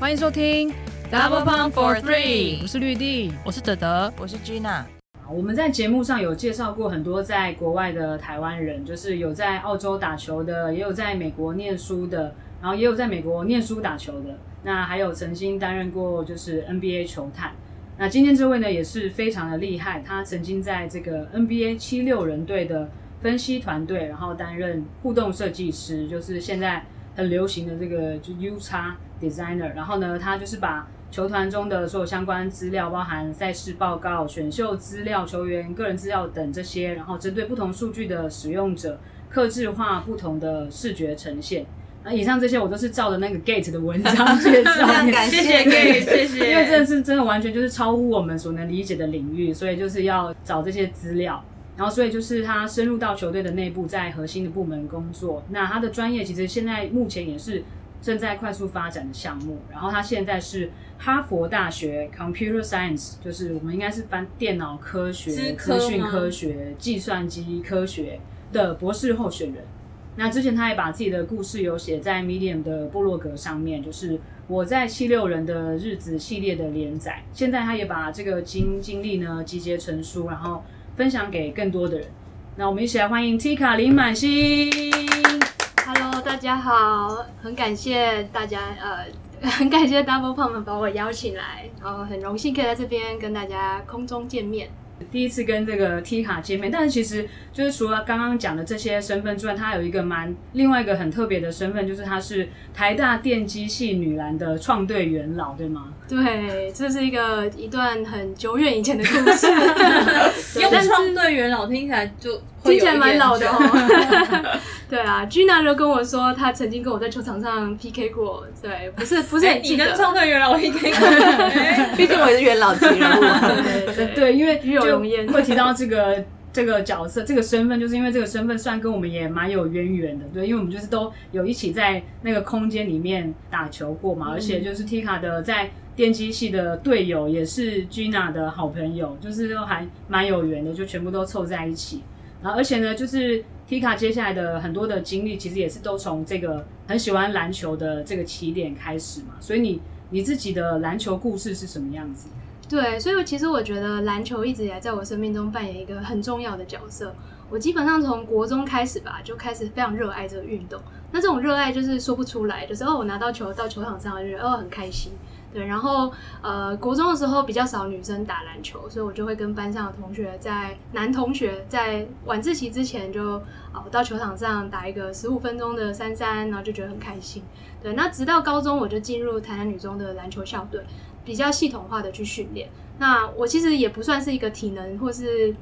欢迎收听 Double Pump for Three，我是绿地，我是德德，我是 Gina。我们在节目上有介绍过很多在国外的台湾人，就是有在澳洲打球的，也有在美国念书的，然后也有在美国念书打球的，那还有曾经担任过就是 NBA 球探。那今天这位呢也是非常的厉害，他曾经在这个 NBA 七六人队的分析团队，然后担任互动设计师，就是现在很流行的这个就 UX designer。然后呢，他就是把球团中的所有相关资料，包含赛事报告、选秀资料、球员个人资料等这些，然后针对不同数据的使用者，克制化不同的视觉呈现。那以上这些我都是照着那个 Gate 的文章 介绍，感谢 Gate，谢谢。因为真的是真的完全就是超乎我们所能理解的领域，所以就是要找这些资料。然后所以就是他深入到球队的内部，在核心的部门工作。那他的专业其实现在目前也是正在快速发展的项目。然后他现在是哈佛大学 Computer Science，就是我们应该是翻电脑科学、资讯科学、计算机科学的博士候选人。那之前他也把自己的故事有写在 Medium 的部落格上面，就是我在七六人的日子系列的连载。现在他也把这个经经历呢集结成书，然后分享给更多的人。那我们一起来欢迎 Tika 林满欣。大家好，很感谢大家，呃，很感谢 Double Pump 把我邀请来，然后很荣幸可以在这边跟大家空中见面。第一次跟这个 Tika 见面，但是其实就是除了刚刚讲的这些身份之外，她有一个蛮另外一个很特别的身份，就是她是台大电机系女篮的创队元老，对吗？对，这是一个一段很久远以前的故事。用创队元老听起来就听起来蛮老的哦。对啊，Gina 就跟我说，她曾经跟我在球场上 PK 过。对，不是不是很记得。欸、你跟创队元老 PK 过？毕竟我也是元老级人物。对，对，对，对，因为就会提到这个这个角色，这个身份，就是因为这个身份算跟我们也蛮有渊源的。对，因为我们就是都有一起在那个空间里面打球过嘛，而且就是 Tika 的在电机系的队友也是 Gina 的好朋友，就是都还蛮有缘的，就全部都凑在一起。然后而且呢，就是 Tika 接下来的很多的经历，其实也是都从这个很喜欢篮球的这个起点开始嘛。所以你你自己的篮球故事是什么样子？对，所以其实我觉得篮球一直以来在我生命中扮演一个很重要的角色。我基本上从国中开始吧，就开始非常热爱这个运动。那这种热爱就是说不出来，就是哦，我拿到球到球场上就觉得哦很开心。对，然后呃，国中的时候比较少女生打篮球，所以我就会跟班上的同学在男同学在晚自习之前就哦到球场上打一个十五分钟的三三，然后就觉得很开心。对，那直到高中我就进入台南女中的篮球校队，比较系统化的去训练。那我其实也不算是一个体能或是。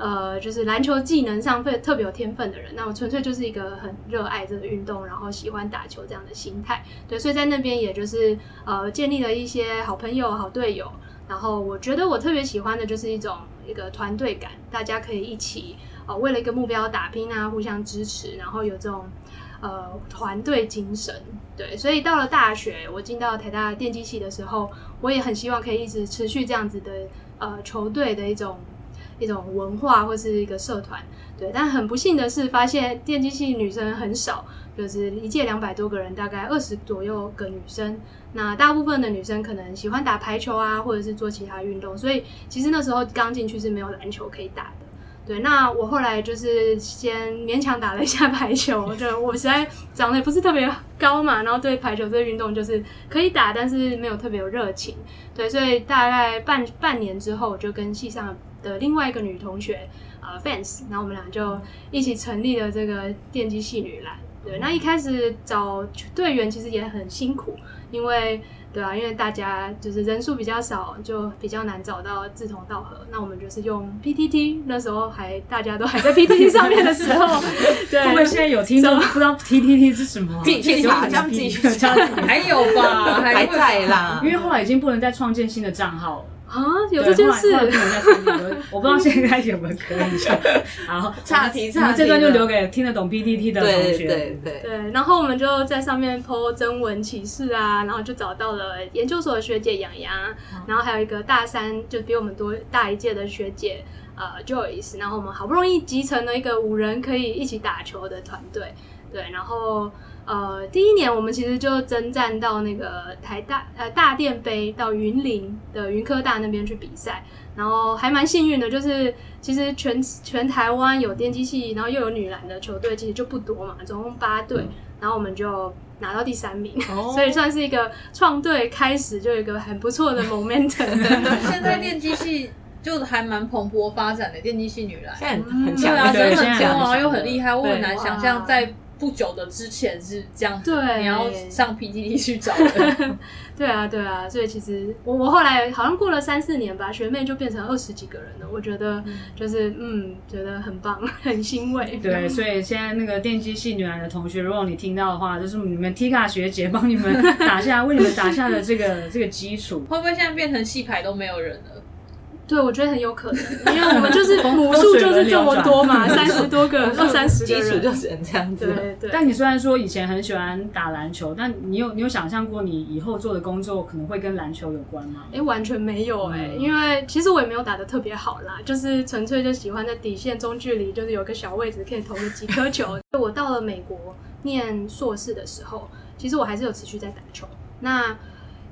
呃，就是篮球技能上会特别有天分的人，那我纯粹就是一个很热爱这个运动，然后喜欢打球这样的心态。对，所以在那边也就是呃建立了一些好朋友、好队友。然后我觉得我特别喜欢的就是一种一个团队感，大家可以一起呃为了一个目标打拼啊，互相支持，然后有这种呃团队精神。对，所以到了大学，我进到台大电机系的时候，我也很希望可以一直持续这样子的呃球队的一种。一种文化或是一个社团，对，但很不幸的是，发现电机系女生很少，就是一届两百多个人，大概二十左右个女生。那大部分的女生可能喜欢打排球啊，或者是做其他运动，所以其实那时候刚进去是没有篮球可以打的。对，那我后来就是先勉强打了一下排球，就我实在长得也不是特别高嘛，然后对排球这个运动就是可以打，但是没有特别有热情。对，所以大概半半年之后，我就跟系上。的另外一个女同学，呃，fans，然后我们俩就一起成立了这个电击系女篮。对，那一开始找队员其实也很辛苦，因为对啊，因为大家就是人数比较少，就比较难找到志同道合。那我们就是用 PTT，那时候还大家都还在 PTT 上面的时候，对。会不会现在有听众不知道 PTT 是什么？自己查，这样自己查。还有吧，还在啦，因为后来已经不能再创建新的账号了。啊，有这件事，我不知道现在有没有可以上。然后岔题，岔题，这段就留给听得懂 PTT 的同学。对对对，对。然后我们就在上面 po 征文启事啊，然后就找到了研究所的学姐洋洋，然后还有一个大三就比我们多大一届的学姐呃 Joyce，然后我们好不容易集成了一个五人可以一起打球的团队。对，然后呃，第一年我们其实就征战到那个台大呃大电杯到云林的云科大那边去比赛，然后还蛮幸运的，就是其实全全台湾有电机系，然后又有女篮的球队，其实就不多嘛，总共八队，然后我们就拿到第三名，哦、所以算是一个创队开始就有一个很不错的 momentum。现在电机系。就还蛮蓬勃发展的电机系女篮，现在很强，对啊，对很强啊，又很厉害。我很难想象在不久的之前是这样子，对，你要上 PTT 去找的。对啊，对啊，所以其实我我后来好像过了三四年吧，学妹就变成二十几个人了。我觉得就是嗯，觉得很棒，很欣慰。对，所以现在那个电机系女篮的同学，如果你听到的话，就是你们 Tika 学姐帮你们 打下，为你们打下的这个这个基础。会不会现在变成戏牌都没有人了？对，我觉得很有可能，因为我们就是 母数就是这么多嘛，三十多个，二三十个人，基础就只能这样子。对对。但你虽然说以前很喜欢打篮球，但你有你有想象过你以后做的工作可能会跟篮球有关吗？哎，完全没有哎、欸，嗯、因为其实我也没有打的特别好啦，就是纯粹就喜欢在底线中距离，就是有个小位置可以投个几颗球。我到了美国念硕士的时候，其实我还是有持续在打球。那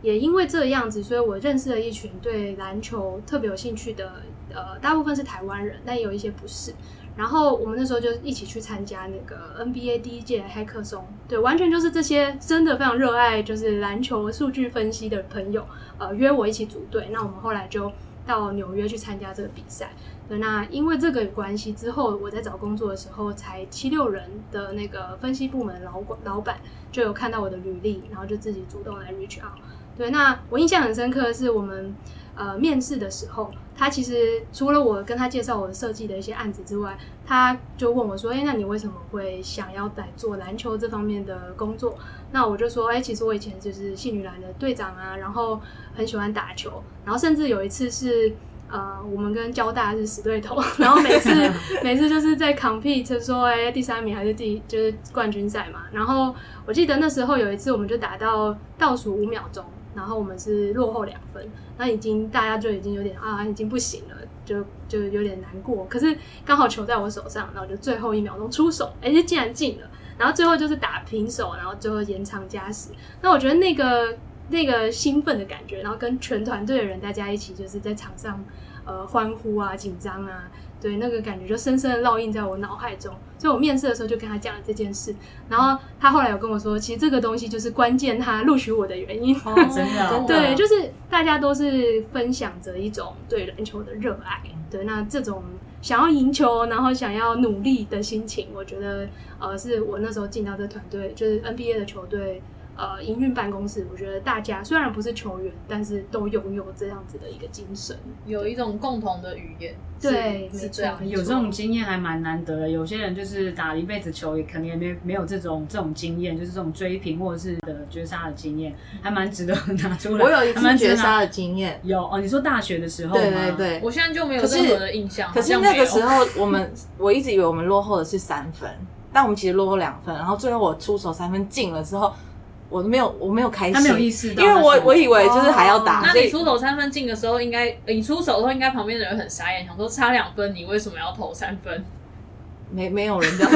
也因为这样子，所以我认识了一群对篮球特别有兴趣的，呃，大部分是台湾人，但也有一些不是。然后我们那时候就一起去参加那个 NBA 第一届黑客松，对，完全就是这些真的非常热爱就是篮球数据分析的朋友，呃，约我一起组队。那我们后来就到纽约去参加这个比赛。对，那因为这个关系之后，我在找工作的时候，才七六人的那个分析部门老老板就有看到我的履历，然后就自己主动来 reach out。对，那我印象很深刻的是，我们呃面试的时候，他其实除了我跟他介绍我的设计的一些案子之外，他就问我说：“哎，那你为什么会想要来做篮球这方面的工作？”那我就说：“哎，其实我以前就是信女篮的队长啊，然后很喜欢打球，然后甚至有一次是呃我们跟交大是死对头，然后每次 每次就是在 compete 说哎第三名还是第就是冠军赛嘛，然后我记得那时候有一次我们就打到倒数五秒钟。”然后我们是落后两分，那已经大家就已经有点啊，已经不行了，就就有点难过。可是刚好球在我手上，然后就最后一秒钟出手，哎，就竟然进了。然后最后就是打平手，然后最后延长加时。那我觉得那个那个兴奋的感觉，然后跟全团队的人大家一起就是在场上呃欢呼啊、紧张啊。对，那个感觉就深深的烙印在我脑海中，所以我面试的时候就跟他讲了这件事，然后他后来有跟我说，其实这个东西就是关键，他录取我的原因。哦，真的，对，就是大家都是分享着一种对篮球的热爱，对，那这种想要赢球，然后想要努力的心情，我觉得呃，是我那时候进到这团队，就是 NBA 的球队。呃，营运办公室，我觉得大家虽然不是球员，但是都拥有这样子的一个精神，有一种共同的语言。对，是这样，有这种经验还蛮难得的。有些人就是打了一辈子球，也可能也没没有这种这种经验，就是这种追平或者是的绝杀的经验，还蛮值得拿出来。我有一次绝杀的经验，有哦。你说大学的时候吗？对对对，我现在就没有任何的印象。可是，可是那个时候，我们 我一直以为我们落后的是三分，但我们其实落后两分。然后最后我出手三分进了之后。我都没有，我没有开心，他没有意识到，因为我我以为就是还要打。那你出手三分进的时候，应该你出手的时候，应该旁边的人很傻眼，想说差两分，你为什么要投三分？没没有人这样，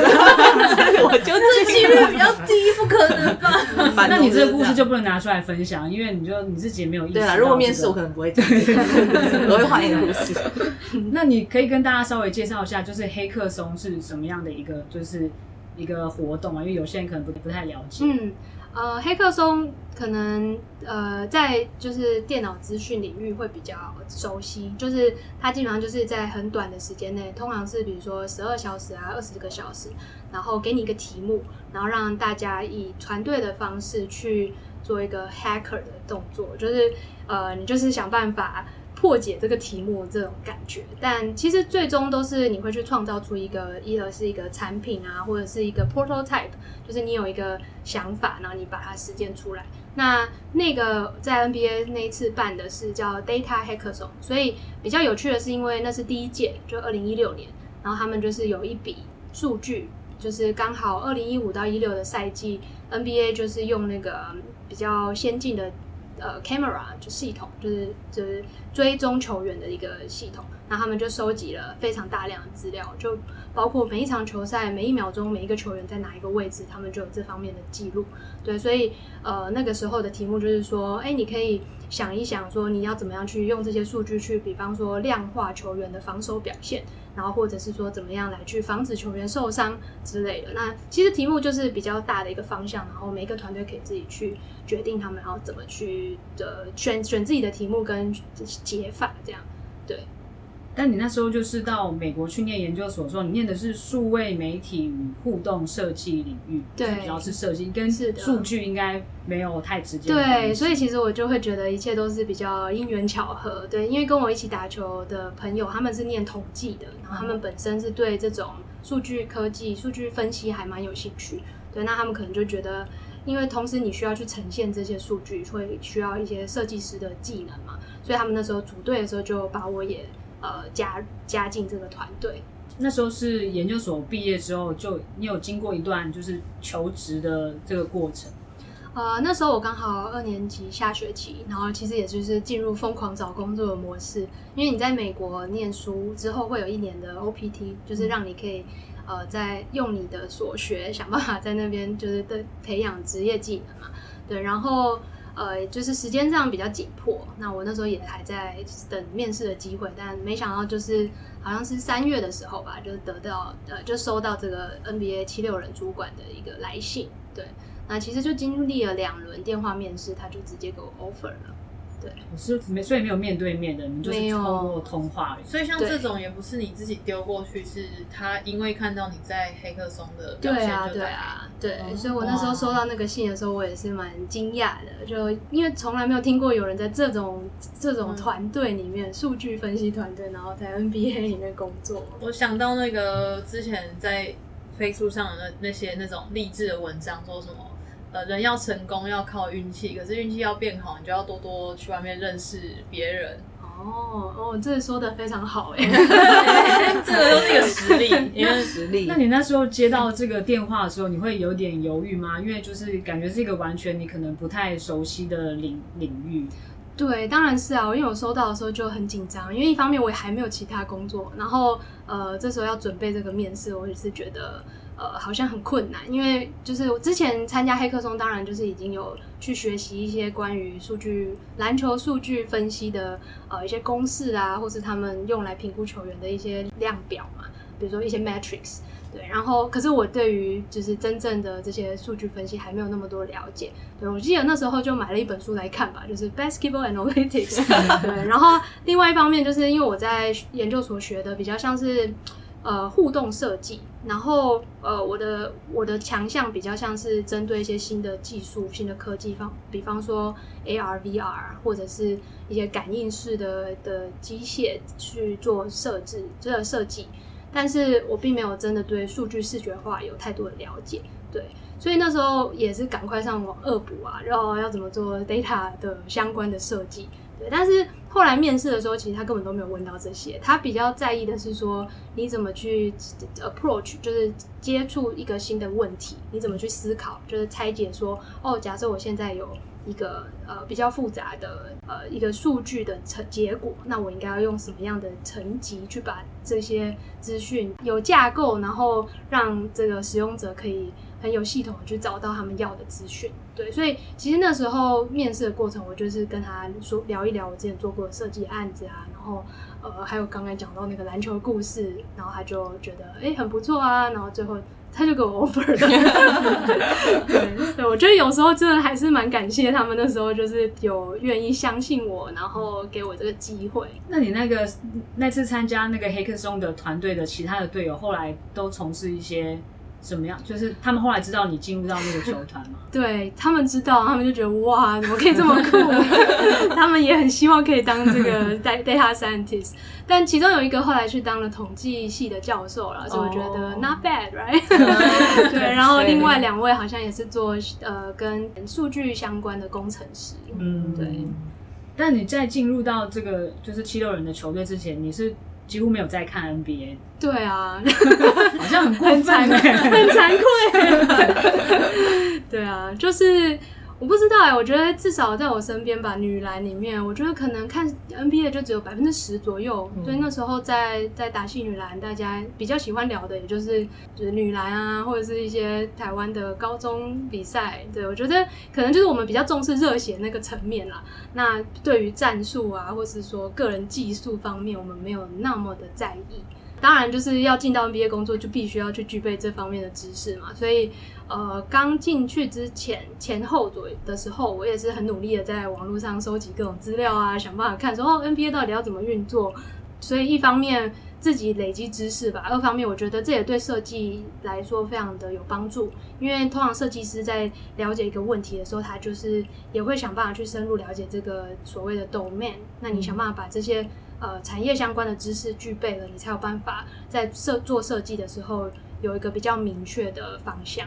我就这几率比较低，不可能吧？那你这个故事就不能拿出来分享，因为你就你自己也没有意。对啊，如果面试我可能不会讲，我会换一个故事。那你可以跟大家稍微介绍一下，就是黑客松是什么样的一个，就是一个活动啊？因为有些人可能不不太了解。嗯。呃，黑客松可能呃在就是电脑资讯领域会比较熟悉，就是它基本上就是在很短的时间内，通常是比如说十二小时啊、二十个小时，然后给你一个题目，然后让大家以团队的方式去做一个 hacker 的动作，就是呃你就是想办法。破解这个题目这种感觉，但其实最终都是你会去创造出一个，一个是一个产品啊，或者是一个 prototype，就是你有一个想法，然后你把它实践出来。那那个在 NBA 那一次办的是叫 Data Hackathon，所以比较有趣的是，因为那是第一届，就二零一六年，然后他们就是有一笔数据，就是刚好二零一五到一六的赛季，NBA 就是用那个比较先进的。呃，camera 就系统就是就是追踪球员的一个系统，那他们就收集了非常大量的资料，就包括每一场球赛每一秒钟每一个球员在哪一个位置，他们就有这方面的记录。对，所以呃那个时候的题目就是说，哎，你可以想一想说你要怎么样去用这些数据去，比方说量化球员的防守表现，然后或者是说怎么样来去防止球员受伤之类的。那其实题目就是比较大的一个方向，然后每个团队可以自己去决定他们要怎么去的选选自己的题目跟解法这样，对。但你那时候就是到美国去念研究所，说你念的是数位媒体与互动设计领域，对，主要是设计，跟数据应该没有太直接。对，所以其实我就会觉得一切都是比较因缘巧合。对，因为跟我一起打球的朋友，他们是念统计的，然后他们本身是对这种数据科技、数据分析还蛮有兴趣。对，那他们可能就觉得，因为同时你需要去呈现这些数据，会需要一些设计师的技能嘛，所以他们那时候组队的时候就把我也。呃，加加进这个团队。那时候是研究所毕业之后，就你有经过一段就是求职的这个过程。呃，那时候我刚好二年级下学期，然后其实也就是进入疯狂找工作的模式。因为你在美国念书之后会有一年的 OPT，就是让你可以呃，在用你的所学想办法在那边就是对培养职业技能嘛。对，然后。呃，就是时间上比较紧迫，那我那时候也还在等面试的机会，但没想到就是好像是三月的时候吧，就得到呃，就收到这个 NBA 七六人主管的一个来信，对，那其实就经历了两轮电话面试，他就直接给我 offer 了。对，我是没，所以没有面对面的，你就是通过通话。所以像这种也不是你自己丢过去，是他因为看到你在黑客松的表现就，对啊，对啊，对。嗯、所以我那时候收到那个信的时候，我也是蛮惊讶的，就因为从来没有听过有人在这种这种团队里面，数、嗯、据分析团队，然后在 NBA 里面工作。我想到那个之前在 Facebook 上的那那些那种励志的文章，说什么？呃，人要成功要靠运气，可是运气要变好，你就要多多去外面认识别人。哦哦，这个说的非常好 哎，这个都是一个实力，因为实力。那你那时候接到这个电话的时候，你会有点犹豫吗？因为就是感觉是一个完全你可能不太熟悉的领领域。对，当然是啊，因为我收到的时候就很紧张，因为一方面我也还没有其他工作，然后呃，这时候要准备这个面试，我也是觉得。呃，好像很困难，因为就是我之前参加黑客松，当然就是已经有去学习一些关于数据、篮球数据分析的呃一些公式啊，或是他们用来评估球员的一些量表嘛，比如说一些 metrics，对。然后，可是我对于就是真正的这些数据分析还没有那么多了解。对，我记得那时候就买了一本书来看吧，就是 Basketball Analytics。对，然后另外一方面就是因为我在研究所学的比较像是。呃，互动设计，然后呃，我的我的强项比较像是针对一些新的技术、新的科技方，比方说 AR、VR 或者是一些感应式的的机械去做设置，这个设计。但是我并没有真的对数据视觉化有太多的了解，对，所以那时候也是赶快上网恶补啊，然后要怎么做 data 的相关的设计。对但是后来面试的时候，其实他根本都没有问到这些，他比较在意的是说你怎么去 approach，就是接触一个新的问题，你怎么去思考，就是拆解说，哦，假设我现在有一个呃比较复杂的呃一个数据的成结果，那我应该要用什么样的层级去把这些资讯有架构，然后让这个使用者可以。很有系统去找到他们要的资讯，对，所以其实那时候面试的过程，我就是跟他说聊一聊我之前做过的设计案子啊，然后呃还有刚才讲到那个篮球故事，然后他就觉得哎、很不错啊，然后最后他就给我 offer 了。对，对，我觉得有时候真的还是蛮感谢他们那时候就是有愿意相信我，然后给我这个机会。那你那个那次参加那个黑客松的团队的其他的队友，后来都从事一些。怎么样？就是他们后来知道你进入到那个球团吗？对，他们知道，他们就觉得哇，怎么可以这么酷？他们也很希望可以当这个 data scientist。但其中有一个后来去当了统计系的教授了，所以我觉得 not bad，right？对，然后另外两位好像也是做呃跟数据相关的工程师。嗯，对。但你在进入到这个就是七六人的球队之前，你是？几乎没有在看 NBA。对啊，好像很过分，很惭愧。对啊，就是我不知道哎、欸，我觉得至少在我身边吧，女篮里面，我觉得可能看 NBA 就只有百分之十左右。嗯、所以那时候在在打戏女篮，大家比较喜欢聊的，也就是就是女篮啊，或者是一些台湾的高中比赛。对，我觉得可能就是我们比较重视热血那个层面啦。那对于战术啊，或是说个人技术方面，我们没有那么的在意。当然，就是要进到 NBA 工作，就必须要去具备这方面的知识嘛。所以，呃，刚进去之前前后左右的时候，我也是很努力的在网络上收集各种资料啊，想办法看说哦，NBA 到底要怎么运作。所以，一方面自己累积知识吧，二方面我觉得这也对设计来说非常的有帮助。因为通常设计师在了解一个问题的时候，他就是也会想办法去深入了解这个所谓的 domain。那你想办法把这些。呃，产业相关的知识具备了，你才有办法在设做设计的时候有一个比较明确的方向。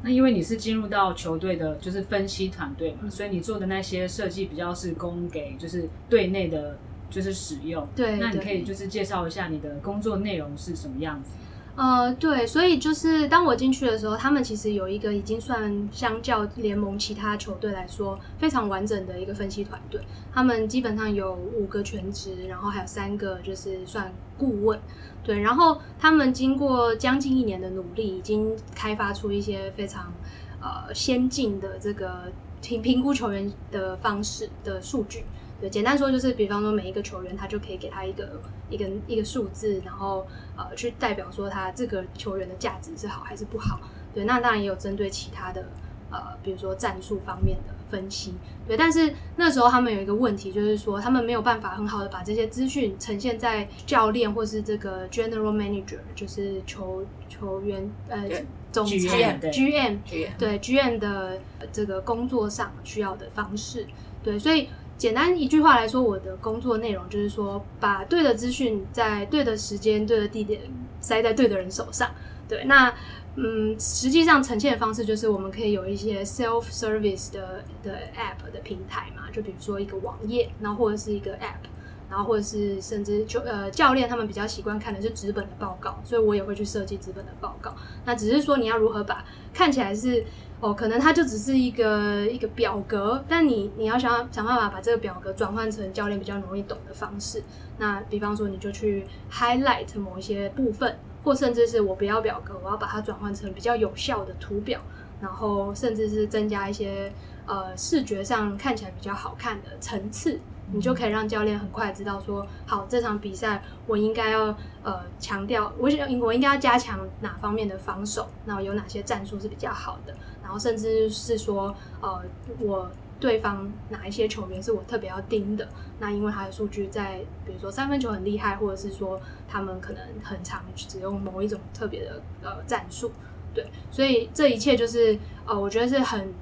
那因为你是进入到球队的，就是分析团队嘛，嗯、所以你做的那些设计比较是供给就是队内的，就是使用。对，那你可以就是介绍一下你的工作内容是什么样子？呃，对，所以就是当我进去的时候，他们其实有一个已经算相较联盟其他球队来说非常完整的一个分析团队。他们基本上有五个全职，然后还有三个就是算顾问。对，然后他们经过将近一年的努力，已经开发出一些非常呃先进的这个评评估球员的方式的数据。对，简单说就是，比方说每一个球员，他就可以给他一个一个一个数字，然后呃，去代表说他这个球员的价值是好还是不好。对，那当然也有针对其他的呃，比如说战术方面的分析。对，但是那时候他们有一个问题，就是说他们没有办法很好的把这些资讯呈现在教练或是这个 general manager，就是球球员呃总裁 GM 对 GM 的这个工作上需要的方式。对，所以。简单一句话来说，我的工作内容就是说，把对的资讯在对的时间、对的地点塞在对的人手上。对，那嗯，实际上呈现的方式就是，我们可以有一些 self service 的的 app 的平台嘛，就比如说一个网页，然后或者是一个 app，然后或者是甚至就呃教练他们比较习惯看的是纸本的报告，所以我也会去设计纸本的报告。那只是说你要如何把看起来是。哦，可能它就只是一个一个表格，但你你要想想办法把这个表格转换成教练比较容易懂的方式。那比方说，你就去 highlight 某一些部分，或甚至是我不要表格，我要把它转换成比较有效的图表，然后甚至是增加一些呃视觉上看起来比较好看的层次。你就可以让教练很快知道说，好，这场比赛我应该要呃强调，我想我应该要加强哪方面的防守，然后有哪些战术是比较好的，然后甚至是说，呃，我对方哪一些球员是我特别要盯的，那因为他的数据在，比如说三分球很厉害，或者是说他们可能很常只用某一种特别的呃战术，对，所以这一切就是呃，我觉得是很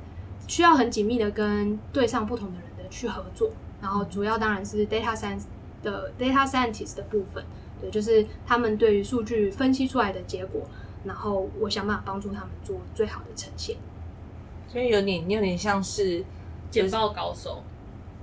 需要很紧密的跟对上不同的人的去合作。然后主要当然是 data science 的 data scientist 的部分，对，就是他们对于数据分析出来的结果，然后我想办法帮助他们做最好的呈现。所以有点，你有点像是简报高手、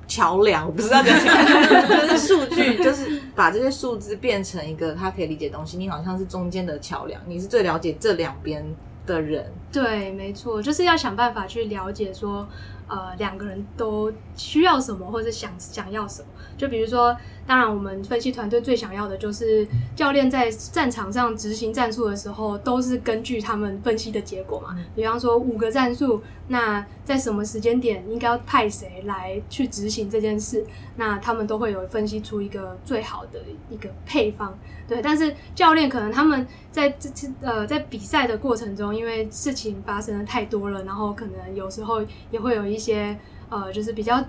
桥梁，我不知道怎么讲，就是数据，就是把这些数字变成一个他可以理解的东西。你好像是中间的桥梁，你是最了解这两边的人。对，没错，就是要想办法去了解说。呃，两个人都需要什么，或者想想要什么？就比如说，当然我们分析团队最想要的就是教练在战场上执行战术的时候，都是根据他们分析的结果嘛。比方说五个战术，那在什么时间点应该要派谁来去执行这件事？那他们都会有分析出一个最好的一个配方。对，但是教练可能他们在这次呃在比赛的过程中，因为事情发生的太多了，然后可能有时候也会有一些呃就是比较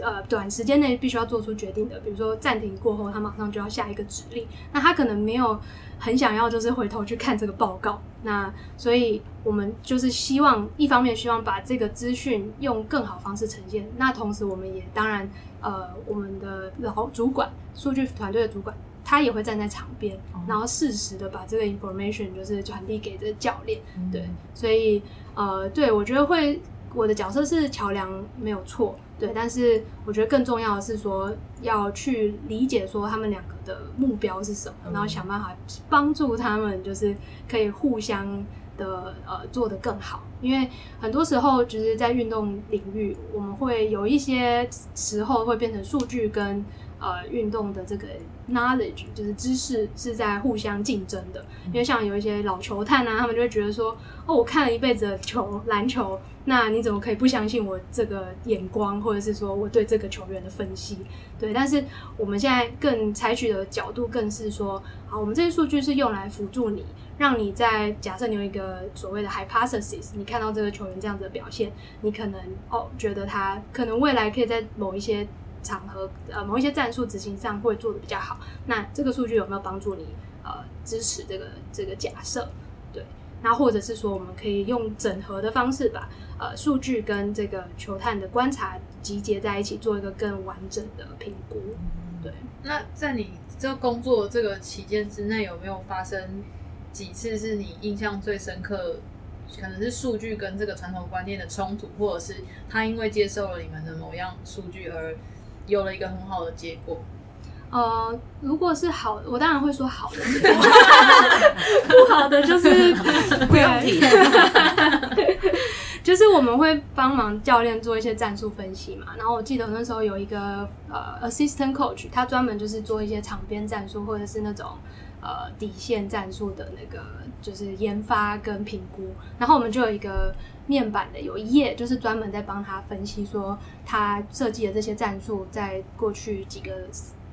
呃短时间内必须要做出决定的，比如说暂停过后，他马上就要下一个指令，那他可能没有很想要就是回头去看这个报告，那所以我们就是希望一方面希望把这个资讯用更好方式呈现，那同时我们也当然呃我们的老主管数据团队的主管。他也会站在场边，然后适时的把这个 information 就是传递给这个教练，对，所以呃，对我觉得会我的角色是桥梁没有错，对，但是我觉得更重要的是说要去理解说他们两个的目标是什么，然后想办法帮助他们，就是可以互相的呃做得更好，因为很多时候就是在运动领域，我们会有一些时候会变成数据跟呃运动的这个 knowledge 就是知识是在互相竞争的，因为像有一些老球探啊，他们就会觉得说，哦，我看了一辈子的球篮球。那你怎么可以不相信我这个眼光，或者是说我对这个球员的分析？对，但是我们现在更采取的角度更是说，好，我们这些数据是用来辅助你，让你在假设你有一个所谓的 hypothesis，你看到这个球员这样子的表现，你可能哦觉得他可能未来可以在某一些场合，呃，某一些战术执行上会做得比较好。那这个数据有没有帮助你呃支持这个这个假设？对。那或者是说，我们可以用整合的方式把呃数据跟这个球探的观察集结在一起，做一个更完整的评估。对。那在你这工作这个期间之内，有没有发生几次是你印象最深刻？可能是数据跟这个传统观念的冲突，或者是他因为接受了你们的某样数据而有了一个很好的结果？呃，如果是好，我当然会说好的。不好的就是不要提。就是我们会帮忙教练做一些战术分析嘛。然后我记得那时候有一个呃 assistant coach，他专门就是做一些场边战术或者是那种呃底线战术的那个就是研发跟评估。然后我们就有一个面板的有一页，就是专门在帮他分析说他设计的这些战术在过去几个。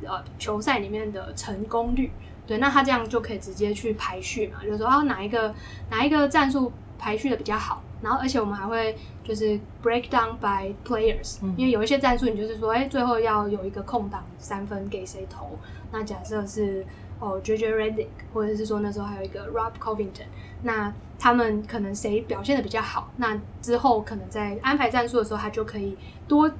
呃，球赛里面的成功率，对，那他这样就可以直接去排序嘛，就是说啊，哪一个哪一个战术排序的比较好，然后而且我们还会就是 break down by players，嗯，因为有一些战术你就是说，哎，最后要有一个空档三分给谁投，那假设是哦 JJ Redick，或者是说那时候还有一个 Rob Covington，那他们可能谁表现的比较好，那之后可能在安排战术的时候，他就可以多。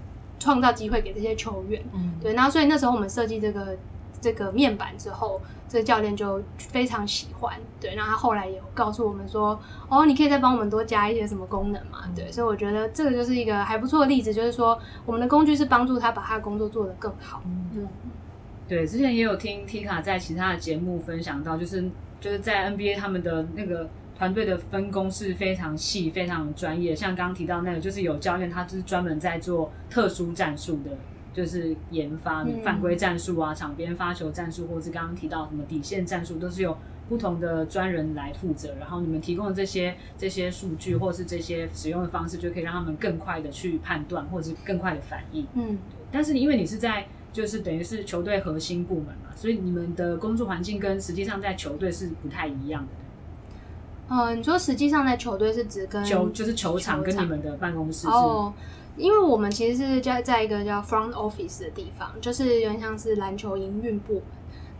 创造机会给这些球员，嗯，对，然后所以那时候我们设计这个这个面板之后，这个教练就非常喜欢，对，然后他后来也告诉我们说，哦，你可以再帮我们多加一些什么功能嘛，对，所以我觉得这个就是一个还不错的例子，就是说我们的工具是帮助他把他的工作做得更好，嗯，对，之前也有听 Tika 在其他的节目分享到，就是就是在 NBA 他们的那个。团队的分工是非常细、非常专业。像刚刚提到那个，就是有教练，他就是专门在做特殊战术的，就是研发犯规战术啊、场边发球战术，或是刚刚提到什么底线战术，都是由不同的专人来负责。然后你们提供的这些这些数据，或是这些使用的方式，就可以让他们更快的去判断，或者是更快的反应。嗯，但是因为你是在就是等于是球队核心部门嘛，所以你们的工作环境跟实际上在球队是不太一样的。嗯，你说实际上在球队是指跟球就是球场跟你们的办公室哦，因为我们其实是在在一个叫 front office 的地方，就是有点像是篮球营运部门，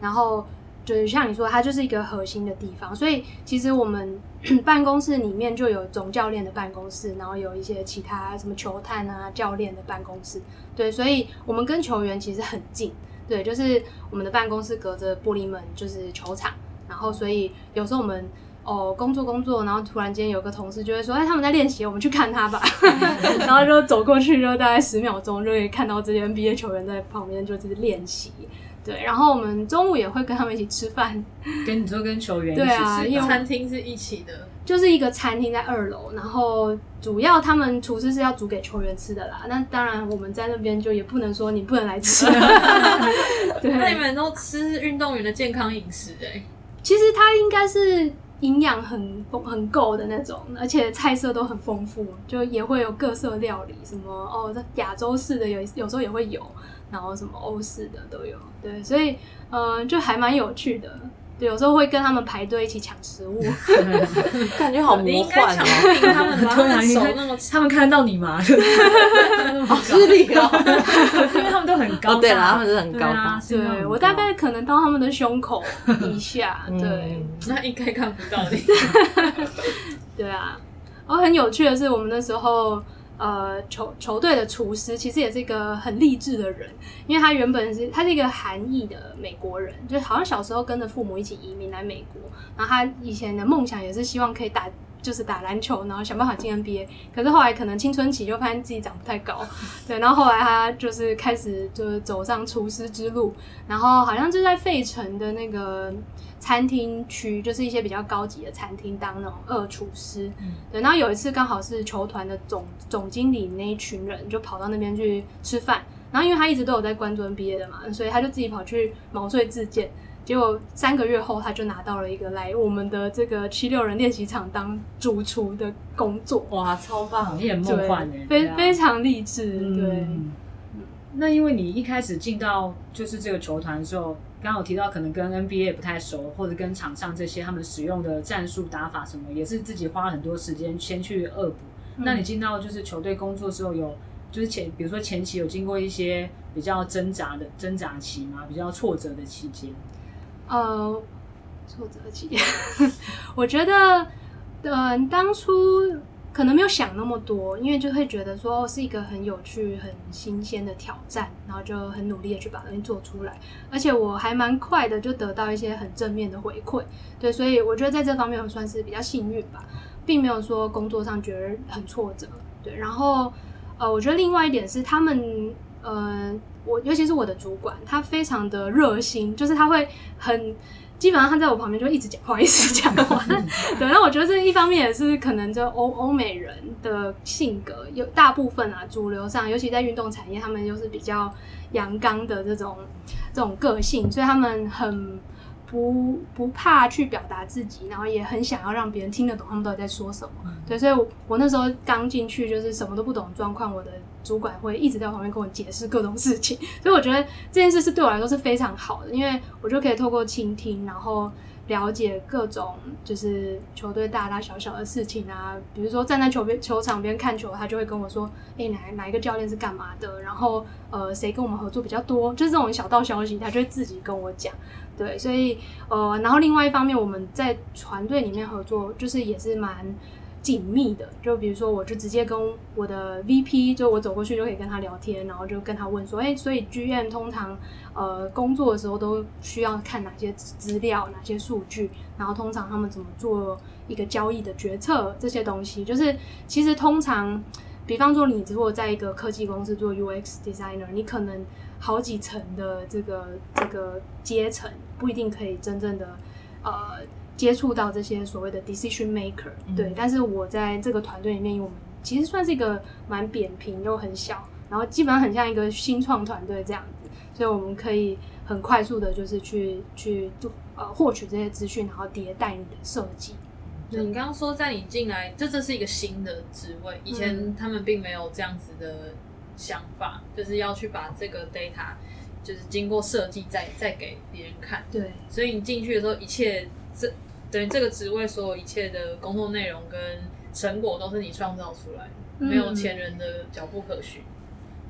然后就是像你说，它就是一个核心的地方，所以其实我们 办公室里面就有总教练的办公室，然后有一些其他什么球探啊、教练的办公室，对，所以我们跟球员其实很近，对，就是我们的办公室隔着玻璃门就是球场，然后所以有时候我们。哦，工作工作，然后突然间有个同事就会说：“哎，他们在练习，我们去看他吧。”然后就走过去，就大概十秒钟就可以看到这些 NBA 球员在旁边就是练习。对，然后我们中午也会跟他们一起吃饭，跟你说跟球员一起吃。对啊，因为餐厅是一起的，就是一个餐厅在二楼，然后主要他们厨师是要煮给球员吃的啦。那当然我们在那边就也不能说你不能来吃。对，那你们都吃运动员的健康饮食哎、欸？其实它应该是。营养很很够的那种，而且菜色都很丰富，就也会有各色料理，什么哦，亚洲式的有有时候也会有，然后什么欧式的都有，对，所以嗯、呃，就还蛮有趣的。对，有时候会跟他们排队一起抢食物，感觉好魔幻哦。他们他们手那么，他们看到你吗？好失礼哦，因为他们都很高。对啦，他们是很高。对，我大概可能到他们的胸口以下，对，那应该看不到你。对啊，然后很有趣的是，我们那时候。呃，球球队的厨师其实也是一个很励志的人，因为他原本是他是一个韩裔的美国人，就好像小时候跟着父母一起移民来美国，然后他以前的梦想也是希望可以打就是打篮球，然后想办法进 NBA。可是后来可能青春期就发现自己长不太高，对，然后后来他就是开始就是走上厨师之路，然后好像就在费城的那个餐厅区，就是一些比较高级的餐厅当那种二厨师。嗯、对，然后有一次刚好是球团的总总经理那一群人就跑到那边去吃饭，然后因为他一直都有在关注 NBA 的嘛，所以他就自己跑去毛遂自荐。结果三个月后，他就拿到了一个来我们的这个七六人练习场当主厨的工作。哇，超棒！你很梦幻耶，非非常励志。对、嗯，那因为你一开始进到就是这个球团的时候，刚刚有提到可能跟 NBA 不太熟，或者跟场上这些他们使用的战术打法什么，也是自己花了很多时间先去恶补。嗯、那你进到就是球队工作的时候，有就是前比如说前期有经过一些比较挣扎的挣扎期嘛？比较挫折的期间？呃，挫折期，我觉得，嗯、当初可能没有想那么多，因为就会觉得说是一个很有趣、很新鲜的挑战，然后就很努力的去把东西做出来，而且我还蛮快的就得到一些很正面的回馈，对，所以我觉得在这方面我算是比较幸运吧，并没有说工作上觉得很挫折，对，然后，呃，我觉得另外一点是他们。呃，我尤其是我的主管，他非常的热心，就是他会很基本上他在我旁边就一直讲话，一直讲话。对，那我觉得这一方面也是可能就欧欧美人的性格，有大部分啊，主流上，尤其在运动产业，他们就是比较阳刚的这种这种个性，所以他们很。不不怕去表达自己，然后也很想要让别人听得懂他们到底在说什么。嗯、对，所以我，我那时候刚进去就是什么都不懂的状况，我的主管会一直在旁边跟我解释各种事情。所以我觉得这件事是对我来说是非常好的，因为我就可以透过倾听，然后了解各种就是球队大大小小的事情啊。比如说站在球边球场边看球，他就会跟我说：“哎、哪哪一个教练是干嘛的？然后呃，谁跟我们合作比较多？”就是这种小道消息，他就会自己跟我讲。对，所以呃，然后另外一方面，我们在团队里面合作，就是也是蛮紧密的。就比如说，我就直接跟我的 VP，就我走过去就可以跟他聊天，然后就跟他问说，哎，所以 GM 通常呃工作的时候都需要看哪些资料、哪些数据，然后通常他们怎么做一个交易的决策，这些东西，就是其实通常，比方说你如果在一个科技公司做 UX designer，你可能。好几层的这个这个阶层不一定可以真正的呃接触到这些所谓的 decision maker，嗯、对。但是我在这个团队里面，我们其实算是一个蛮扁平又很小，然后基本上很像一个新创团队这样子，所以我们可以很快速的，就是去去呃获取这些资讯，然后迭代你的设计。对，你刚刚说在你进来，这这是一个新的职位，以前他们并没有这样子的。想法就是要去把这个 data，就是经过设计再再给别人看。对，所以你进去的时候，一切这等于这个职位所有一切的工作内容跟成果都是你创造出来没有前人的脚步可循。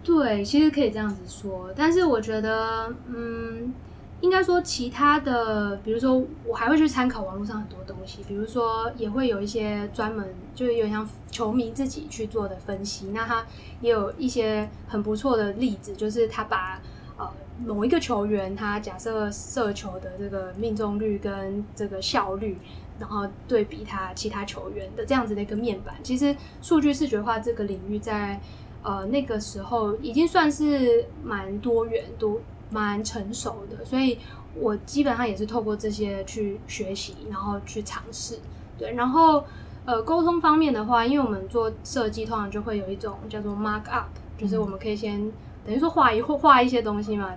对，其实可以这样子说，但是我觉得，嗯。应该说，其他的，比如说，我还会去参考网络上很多东西，比如说，也会有一些专门，就是有点像球迷自己去做的分析。那他也有一些很不错的例子，就是他把呃某一个球员，他假设射球的这个命中率跟这个效率，然后对比他其他球员的这样子的一个面板。其实，数据视觉化这个领域在呃那个时候已经算是蛮多元多。蛮成熟的，所以我基本上也是透过这些去学习，然后去尝试。对，然后呃，沟通方面的话，因为我们做设计，通常就会有一种叫做 mark up，就是我们可以先、等于说画一画一些东西嘛，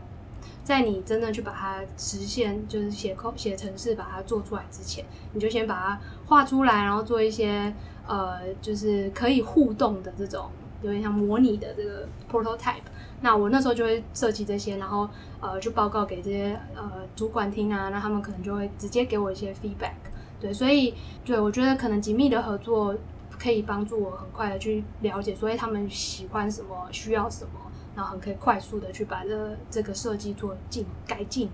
在你真的去把它实现，就是写空写程式把它做出来之前，你就先把它画出来，然后做一些呃，就是可以互动的这种，有点像模拟的这个 prototype。那我那时候就会设计这些，然后呃，就报告给这些呃主管听啊，那他们可能就会直接给我一些 feedback。对，所以对我觉得可能紧密的合作可以帮助我很快的去了解，所以他们喜欢什么，需要什么，然后很可以快速的去把这这个设计做进改进。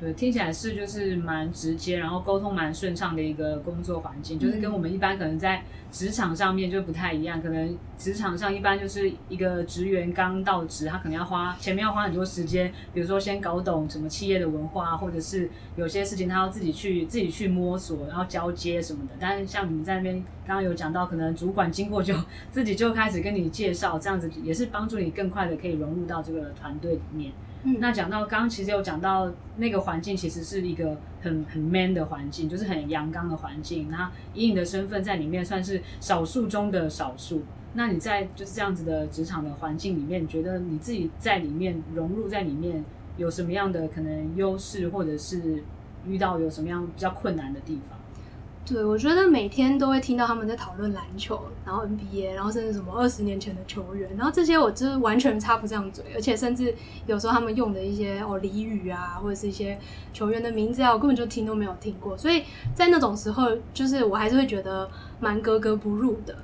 对，听起来是就是蛮直接，然后沟通蛮顺畅的一个工作环境，就是跟我们一般可能在职场上面就不太一样。可能职场上一般就是一个职员刚到职，他可能要花前面要花很多时间，比如说先搞懂什么企业的文化，或者是有些事情他要自己去自己去摸索，然后交接什么的。但是像你们在那边刚刚有讲到，可能主管经过就自己就开始跟你介绍，这样子也是帮助你更快的可以融入到这个团队里面。那讲到刚刚，其实有讲到那个环境，其实是一个很很 man 的环境，就是很阳刚的环境。那以你的身份在里面算是少数中的少数。那你在就是这样子的职场的环境里面，觉得你自己在里面融入在里面有什么样的可能优势，或者是遇到有什么样比较困难的地方？对，我觉得每天都会听到他们在讨论篮球，然后 NBA，然后甚至什么二十年前的球员，然后这些我就是完全插不上嘴，而且甚至有时候他们用的一些哦俚语啊，或者是一些球员的名字啊，我根本就听都没有听过，所以在那种时候，就是我还是会觉得蛮格格不入的。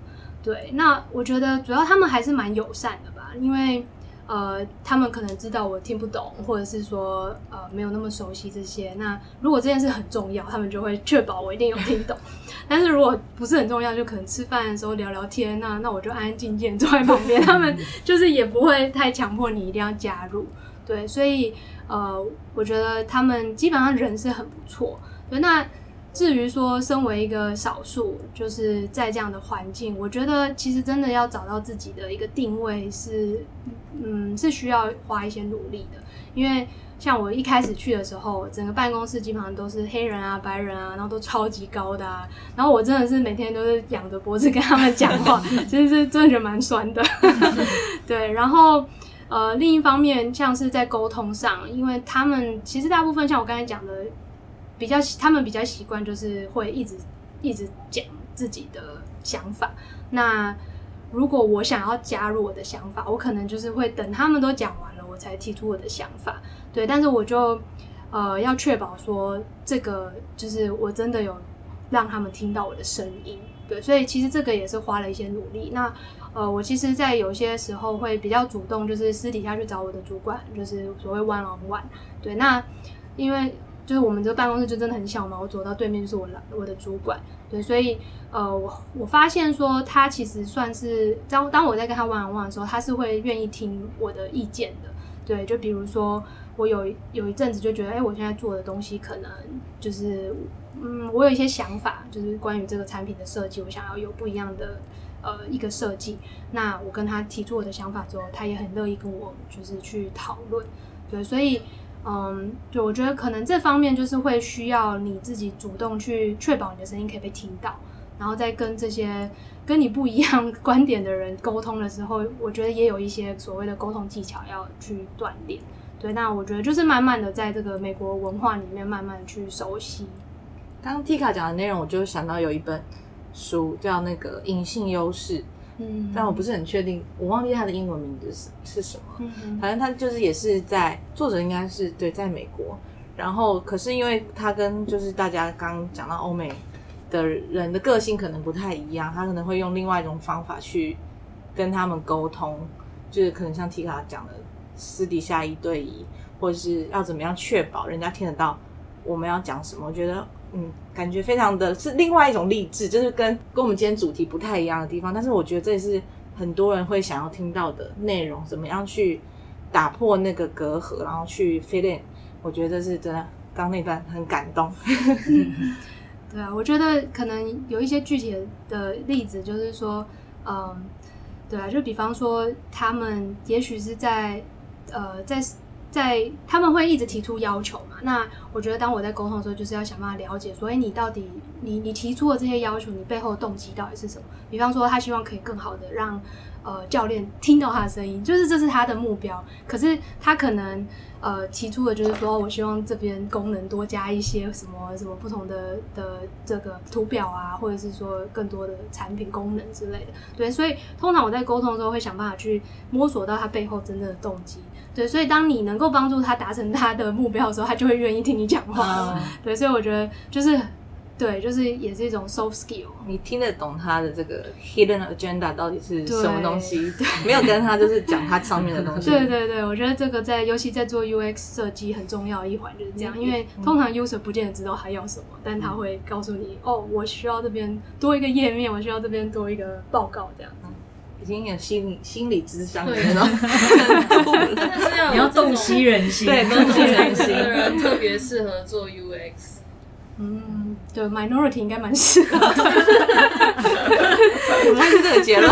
对，那我觉得主要他们还是蛮友善的吧，因为。呃，他们可能知道我听不懂，或者是说呃没有那么熟悉这些。那如果这件事很重要，他们就会确保我一定有听懂。但是如果不是很重要，就可能吃饭的时候聊聊天，那那我就安安静静坐在旁边。他们就是也不会太强迫你一定要加入。对，所以呃，我觉得他们基本上人是很不错。对，那。至于说，身为一个少数，就是在这样的环境，我觉得其实真的要找到自己的一个定位是，嗯，是需要花一些努力的。因为像我一开始去的时候，整个办公室基本上都是黑人啊、白人啊，然后都超级高的啊，然后我真的是每天都是仰着脖子跟他们讲话，其实是真的觉得蛮酸的。对，然后呃，另一方面，像是在沟通上，因为他们其实大部分像我刚才讲的。比较，他们比较习惯就是会一直一直讲自己的想法。那如果我想要加入我的想法，我可能就是会等他们都讲完了，我才提出我的想法。对，但是我就呃要确保说这个就是我真的有让他们听到我的声音。对，所以其实这个也是花了一些努力。那呃，我其实，在有些时候会比较主动，就是私底下去找我的主管，就是所谓 one on one。对，那因为。就是我们这个办公室就真的很小嘛，我走到对面就是我我的主管，对，所以呃，我我发现说他其实算是当当我在跟他玩玩的时候，他是会愿意听我的意见的，对，就比如说我有有一阵子就觉得，哎，我现在做的东西可能就是嗯，我有一些想法，就是关于这个产品的设计，我想要有不一样的呃一个设计，那我跟他提出我的想法之后，他也很乐意跟我就是去讨论，对，所以。嗯，对，我觉得可能这方面就是会需要你自己主动去确保你的声音可以被听到，然后在跟这些跟你不一样观点的人沟通的时候，我觉得也有一些所谓的沟通技巧要去锻炼。对，那我觉得就是慢慢的在这个美国文化里面慢慢去熟悉。刚刚 Tika 讲的内容，我就想到有一本书叫那个《隐性优势》。嗯，但我不是很确定，我忘记他的英文名字是是什么。嗯，反正他就是也是在作者应该是对，在美国，然后可是因为他跟就是大家刚讲到欧美的人的个性可能不太一样，他可能会用另外一种方法去跟他们沟通，就是可能像 Tika 讲的私底下一对一，或者是要怎么样确保人家听得到我们要讲什么。我觉得。嗯，感觉非常的是另外一种励志，就是跟跟我们今天主题不太一样的地方。但是我觉得这也是很多人会想要听到的内容，怎么样去打破那个隔阂，然后去 fit in。我觉得这是真的，刚刚那段很感动。对啊，我觉得可能有一些具体的例子，就是说，嗯，对啊，就比方说他们也许是在呃在。在他们会一直提出要求嘛？那我觉得当我在沟通的时候，就是要想办法了解，所以你到底你你提出的这些要求，你背后的动机到底是什么？比方说，他希望可以更好的让呃教练听到他的声音，就是这是他的目标。可是他可能呃提出的就是说，我希望这边功能多加一些什么什么不同的的这个图表啊，或者是说更多的产品功能之类的。对，所以通常我在沟通的时候会想办法去摸索到他背后真正的动机。对，所以当你能够帮助他达成他的目标的时候，他就会愿意听你讲话。对，所以我觉得就是对，就是也是一种 soft skill。你听得懂他的这个 hidden agenda 到底是什么东西？没有跟他就是讲他上面的东西。对对对，我觉得这个在尤其在做 UX 设计很重要的一环就是这样，因为通常 user 不见得知道他要什么，但他会告诉你，哦，我需要这边多一个页面，我需要这边多一个报告这样子。已经有心理心理智商的那种，真的是要你要洞悉人心，对，洞悉人心 的人特别适合做 UX。嗯，对，minority 应该蛮适合的。我们是这个结论。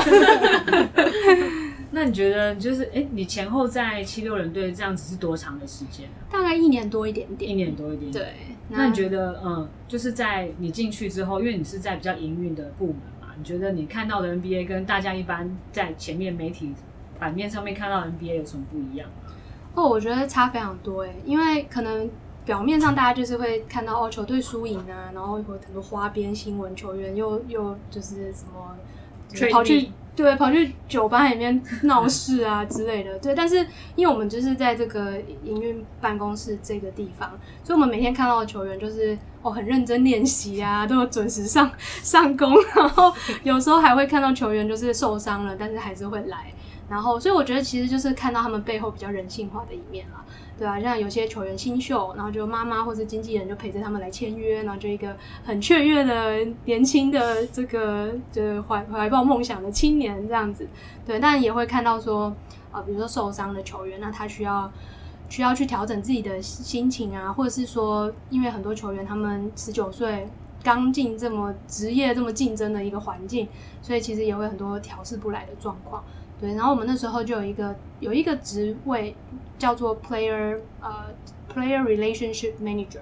那你觉得，就是哎，你前后在七六人队这样子是多长的时间？大概一年多一点点。一年多一点点。对。那你觉得，嗯，就是在你进去之后，因为你是在比较营运的部门你觉得你看到的 NBA 跟大家一般在前面媒体版面上面看到的 NBA 有什么不一样？哦，我觉得差非常多哎，因为可能。表面上大家就是会看到哦，球队输赢啊，然后有很多花边新闻，球员又又就是什么，跑去对跑去酒吧里面闹事啊之类的，对。但是因为我们就是在这个营运办公室这个地方，所以我们每天看到的球员就是哦很认真练习啊，都有准时上上工，然后有时候还会看到球员就是受伤了，但是还是会来。然后所以我觉得其实就是看到他们背后比较人性化的一面啦。对啊，像有些球员新秀，然后就妈妈或者经纪人就陪着他们来签约，然后就一个很雀跃的年轻的这个就是怀怀抱梦想的青年这样子。对，但也会看到说啊、比如说受伤的球员，那他需要需要去调整自己的心情啊，或者是说，因为很多球员他们十九岁刚进这么职业这么竞争的一个环境，所以其实也会很多调试不来的状况。对，然后我们那时候就有一个有一个职位叫做 player 呃 player relationship manager，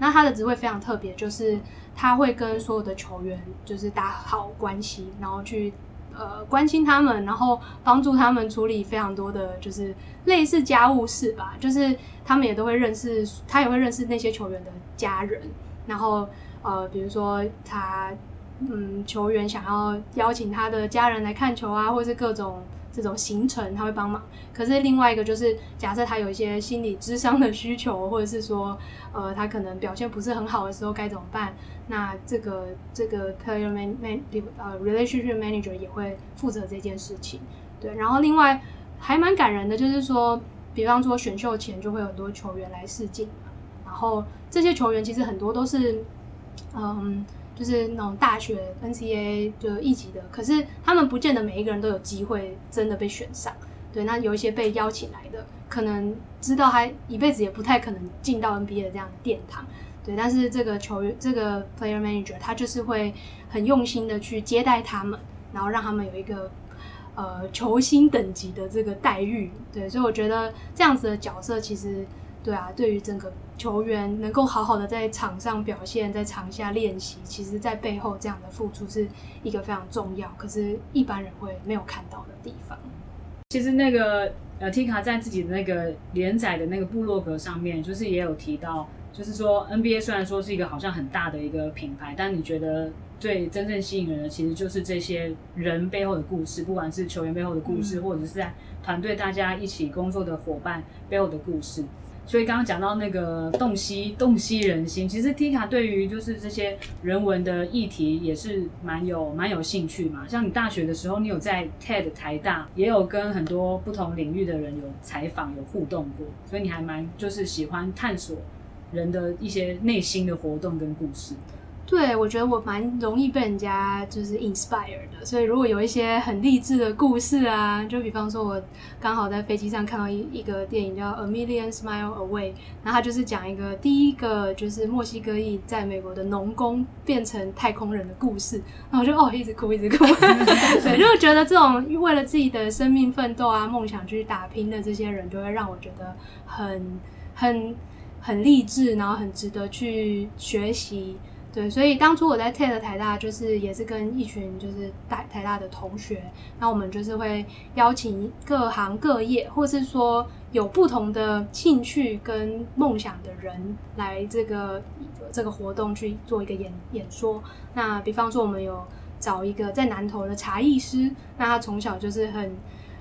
那他的职位非常特别，就是他会跟所有的球员就是打好关系，然后去呃关心他们，然后帮助他们处理非常多的就是类似家务事吧，就是他们也都会认识，他也会认识那些球员的家人，然后呃比如说他。嗯，球员想要邀请他的家人来看球啊，或是各种这种行程，他会帮忙。可是另外一个就是，假设他有一些心理智商的需求，或者是说，呃，他可能表现不是很好的时候该怎么办？那这个这个 player man man 呃 relationship manager 也会负责这件事情。对，然后另外还蛮感人的，就是说，比方说选秀前就会有很多球员来试镜，然后这些球员其实很多都是，嗯。就是那种大学 NCAA 就一级的，可是他们不见得每一个人都有机会真的被选上。对，那有一些被邀请来的，可能知道他一辈子也不太可能进到 NBA 的这样的殿堂。对，但是这个球员，这个 player manager，他就是会很用心的去接待他们，然后让他们有一个呃球星等级的这个待遇。对，所以我觉得这样子的角色其实。对啊，对于整个球员能够好好的在场上表现，在场下练习，其实，在背后这样的付出是一个非常重要，可是一般人会没有看到的地方。其实那个呃，Tika 在自己的那个连载的那个部落格上面，就是也有提到，就是说 NBA 虽然说是一个好像很大的一个品牌，但你觉得最真正吸引人的，其实就是这些人背后的故事，不管是球员背后的故事，嗯、或者是在团队大家一起工作的伙伴背后的故事。所以刚刚讲到那个洞悉洞悉人心，其实 Tika 对于就是这些人文的议题也是蛮有蛮有兴趣嘛。像你大学的时候，你有在 TED 台大也有跟很多不同领域的人有采访有互动过，所以你还蛮就是喜欢探索人的一些内心的活动跟故事。对，我觉得我蛮容易被人家就是 inspire 的，所以如果有一些很励志的故事啊，就比方说我刚好在飞机上看到一一个电影叫《A Million Smile Away》，然后它就是讲一个第一个就是墨西哥裔在美国的农工变成太空人的故事，然后我就哦一直哭一直哭，对，就觉得这种为了自己的生命奋斗啊、梦想去打拼的这些人，就会让我觉得很很很励志，然后很值得去学习。对，所以当初我在 TED 台大，就是也是跟一群就是台台大的同学，那我们就是会邀请各行各业，或是说有不同的兴趣跟梦想的人来这个这个活动去做一个演演说。那比方说，我们有找一个在南投的茶艺师，那他从小就是很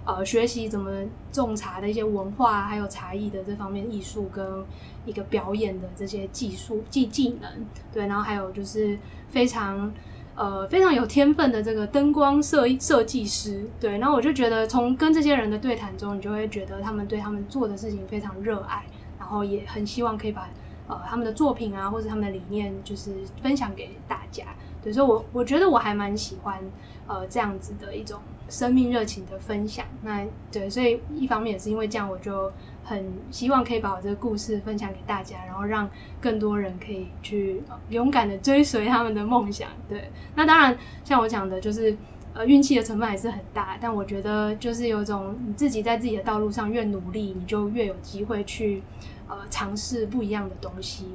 呃学习怎么种茶的一些文化，还有茶艺的这方面艺术跟一个表演的这些技术技技能，对，然后还有就是非常呃非常有天分的这个灯光设设计师，对，然后我就觉得从跟这些人的对谈中，你就会觉得他们对他们做的事情非常热爱，然后也很希望可以把呃他们的作品啊或者他们的理念就是分享给大家。对，所以我我觉得我还蛮喜欢，呃，这样子的一种生命热情的分享。那对，所以一方面也是因为这样，我就很希望可以把我这个故事分享给大家，然后让更多人可以去勇敢的追随他们的梦想。对，那当然像我讲的，就是呃运气的成分还是很大，但我觉得就是有种你自己在自己的道路上越努力，你就越有机会去呃尝试不一样的东西。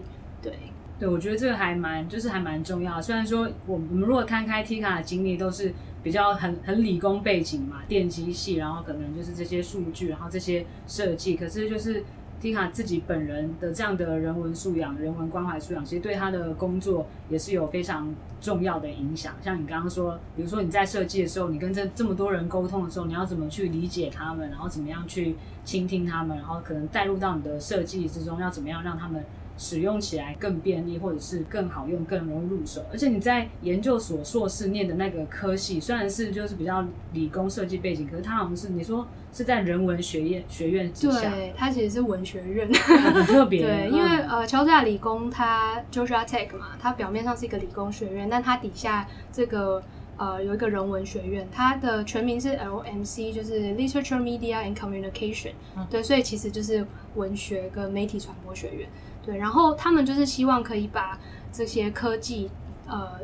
对。对，我觉得这个还蛮，就是还蛮重要。虽然说我我们如果摊开 Tika 的经历，都是比较很很理工背景嘛，电机系，然后可能就是这些数据，然后这些设计。可是就是 Tika 自己本人的这样的人文素养、人文关怀素养，其实对他的工作也是有非常重要的影响。像你刚刚说，比如说你在设计的时候，你跟这这么多人沟通的时候，你要怎么去理解他们，然后怎么样去倾听他们，然后可能带入到你的设计之中，要怎么样让他们。使用起来更便利，或者是更好用、更容易入手。而且你在研究所硕士念的那个科系，虽然是就是比较理工设计背景，可是它好像是你说是在人文学院学院之下，对，它其实是文学院，很 特别。对，因为呃，乔治亚理工它 Georgia Tech 嘛，它表面上是一个理工学院，但它底下这个呃有一个人文学院，它的全名是 LMC，就是 Literature Media and Communication，嗯。对，所以其实就是文学跟媒体传播学院。对，然后他们就是希望可以把这些科技，呃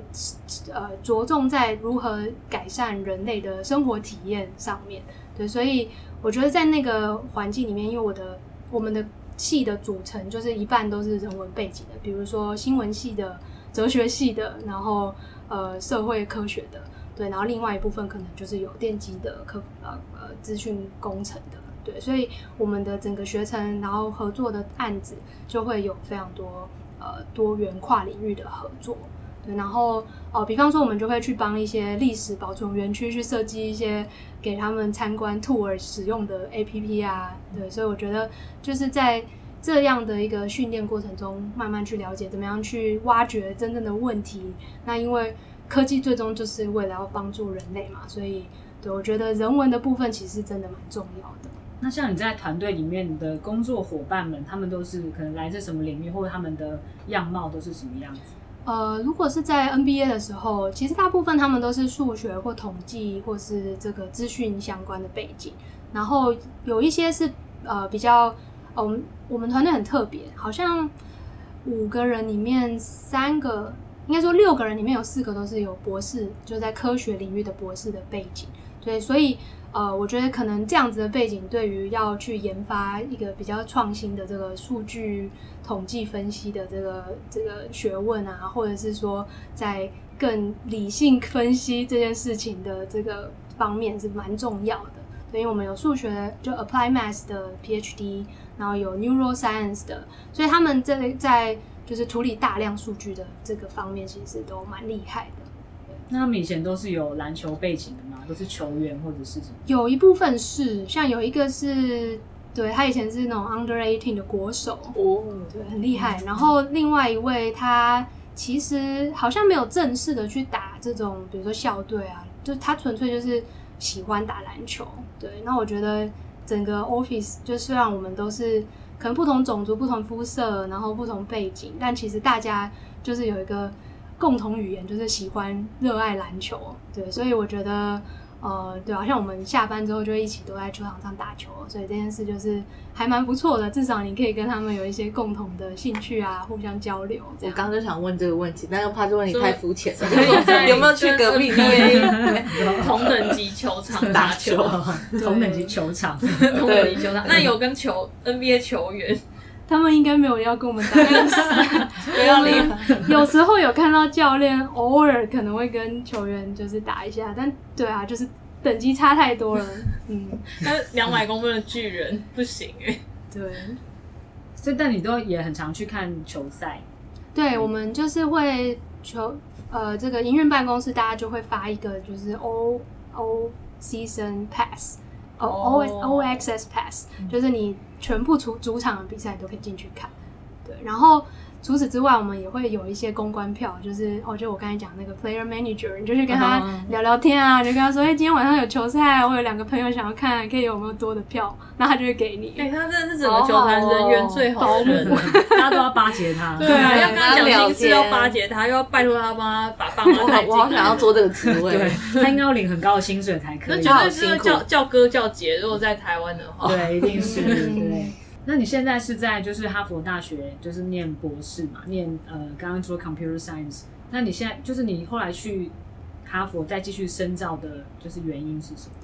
呃，着重在如何改善人类的生活体验上面。对，所以我觉得在那个环境里面，因为我的我们的系的组成就是一半都是人文背景的，比如说新闻系的、哲学系的，然后呃社会科学的，对，然后另外一部分可能就是有电机的科呃呃资讯工程的。对，所以我们的整个学程，然后合作的案子就会有非常多呃多元跨领域的合作。对，然后哦、比方说我们就会去帮一些历史保存园区去设计一些给他们参观 tour 使用的 APP 啊。对，所以我觉得就是在这样的一个训练过程中，慢慢去了解怎么样去挖掘真正的问题。那因为科技最终就是为了要帮助人类嘛，所以对我觉得人文的部分其实真的蛮重要的。那像你在团队里面的工作伙伴们，他们都是可能来自什么领域，或者他们的样貌都是什么样子？呃，如果是在 NBA 的时候，其实大部分他们都是数学或统计，或是这个资讯相关的背景。然后有一些是呃比较，呃、我们我们团队很特别，好像五个人里面三个，应该说六个人里面有四个都是有博士，就在科学领域的博士的背景。对，所以。呃，我觉得可能这样子的背景，对于要去研发一个比较创新的这个数据统计分析的这个这个学问啊，或者是说在更理性分析这件事情的这个方面是蛮重要的。所以我们有数学就 Apply Math 的 PhD，然后有 Neuroscience 的，所以他们在在就是处理大量数据的这个方面，其实都蛮厉害的。那他们以前都是有篮球背景的吗？都是球员或者是什么？有一部分是，像有一个是，对，他以前是那种 Under Eighteen 的国手哦，对，很厉害。然后另外一位他其实好像没有正式的去打这种，比如说校队啊，就他纯粹就是喜欢打篮球。对，那我觉得整个 Office 就虽然我们都是可能不同种族、不同肤色，然后不同背景，但其实大家就是有一个。共同语言就是喜欢、热爱篮球，对，所以我觉得，呃，对，好像我们下班之后就一起都在球场上打球，所以这件事就是还蛮不错的，至少你可以跟他们有一些共同的兴趣啊，互相交流。我刚刚就想问这个问题，但又怕这问题太肤浅了，有没有去隔壁 NBA 同等级球场打球？同等级球场，同等级球场，那有跟球 NBA 球员？他们应该没有要跟我们打官司，不要理。有时候有看到教练偶尔可能会跟球员就是打一下，但对啊，就是等级差太多了。嗯，但是两百公分的巨人不行哎。对，所以但你都也很常去看球赛。对，我们就是会球呃，这个营运办公室大家就会发一个就是 all all season pass。O O O Access Pass，就是你全部主主场的比赛都可以进去看。对，然后。除此之外，我们也会有一些公关票，就是哦，就我刚才讲那个 player manager，你就去跟他聊聊天啊，uh huh. 就跟他说，哎、欸，今天晚上有球赛，我有两个朋友想要看，可以有没有多的票？那他就会给你。哎、欸，他真的是整个球坛人缘最好的人，大家都要巴结他。对啊，要跟他讲心事，要巴结他，又要拜托他帮他把爸妈带进。我好想要做这个职位，对，他应该要领很高的薪水才可以。那绝对是叫叫哥叫姐，如果在台湾的话，对，一定是对。那你现在是在就是哈佛大学就是念博士嘛？念呃刚刚说 computer science。那你现在就是你后来去哈佛再继续深造的，就是原因是什么？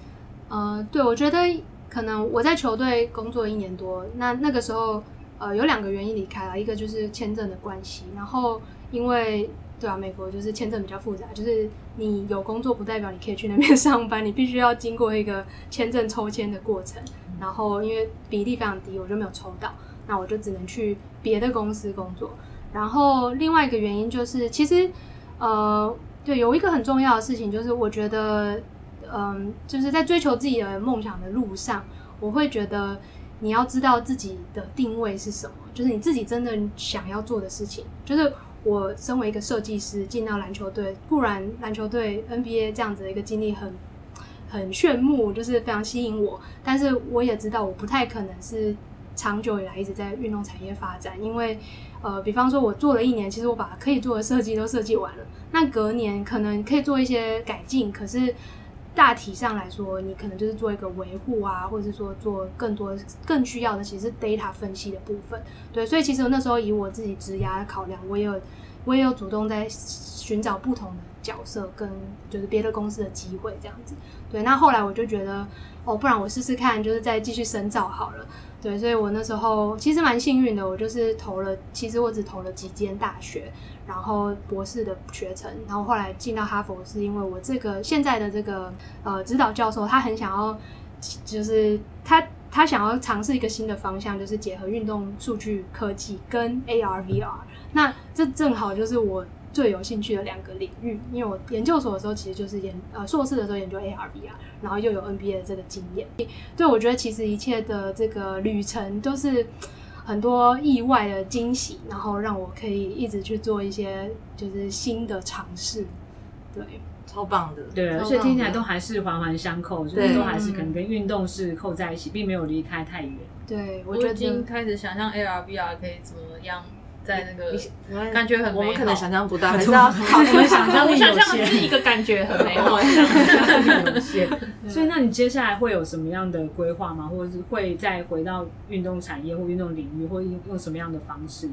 呃，对，我觉得可能我在球队工作一年多，那那个时候呃有两个原因离开了，一个就是签证的关系，然后因为对啊，美国就是签证比较复杂，就是你有工作不代表你可以去那边上班，你必须要经过一个签证抽签的过程。然后因为比例非常低，我就没有抽到，那我就只能去别的公司工作。然后另外一个原因就是，其实呃，对，有一个很重要的事情，就是我觉得，嗯、就是在追求自己的梦想的路上，我会觉得你要知道自己的定位是什么，就是你自己真的想要做的事情。就是我身为一个设计师进到篮球队，固然篮球队 NBA 这样子的一个经历很。很炫目，就是非常吸引我，但是我也知道我不太可能是长久以来一直在运动产业发展，因为呃，比方说我做了一年，其实我把可以做的设计都设计完了，那隔年可能可以做一些改进，可是大体上来说，你可能就是做一个维护啊，或者是说做更多更需要的，其实是 data 分析的部分。对，所以其实我那时候以我自己职涯考量，我也有我也有主动在寻找不同的角色跟就是别的公司的机会这样子。对，那后来我就觉得，哦，不然我试试看，就是再继续深造好了。对，所以我那时候其实蛮幸运的，我就是投了，其实我只投了几间大学，然后博士的学程，然后后来进到哈佛，是因为我这个现在的这个呃指导教授，他很想要，就是他他想要尝试一个新的方向，就是结合运动数据科技跟 AR VR，那这正好就是我。最有兴趣的两个领域，因为我研究所的时候其实就是研呃硕士的时候研究 AR VR，然后又有 NBA 的这个经验，对，我觉得其实一切的这个旅程都是很多意外的惊喜，然后让我可以一直去做一些就是新的尝试，对，超棒的，对，而且听起来都还是环环相扣，就是都还是可能跟运动是扣在一起，并没有离开太远。对，我已经开始想象 AR VR 可以怎么样。在那个感觉很美好，我们可能想象不到，还是要靠，我们想象力有限，是一个感觉很美好，想象力有限。所以，那你接下来会有什么样的规划吗？或者是会再回到运动产业或运动领域，或用用什么样的方式？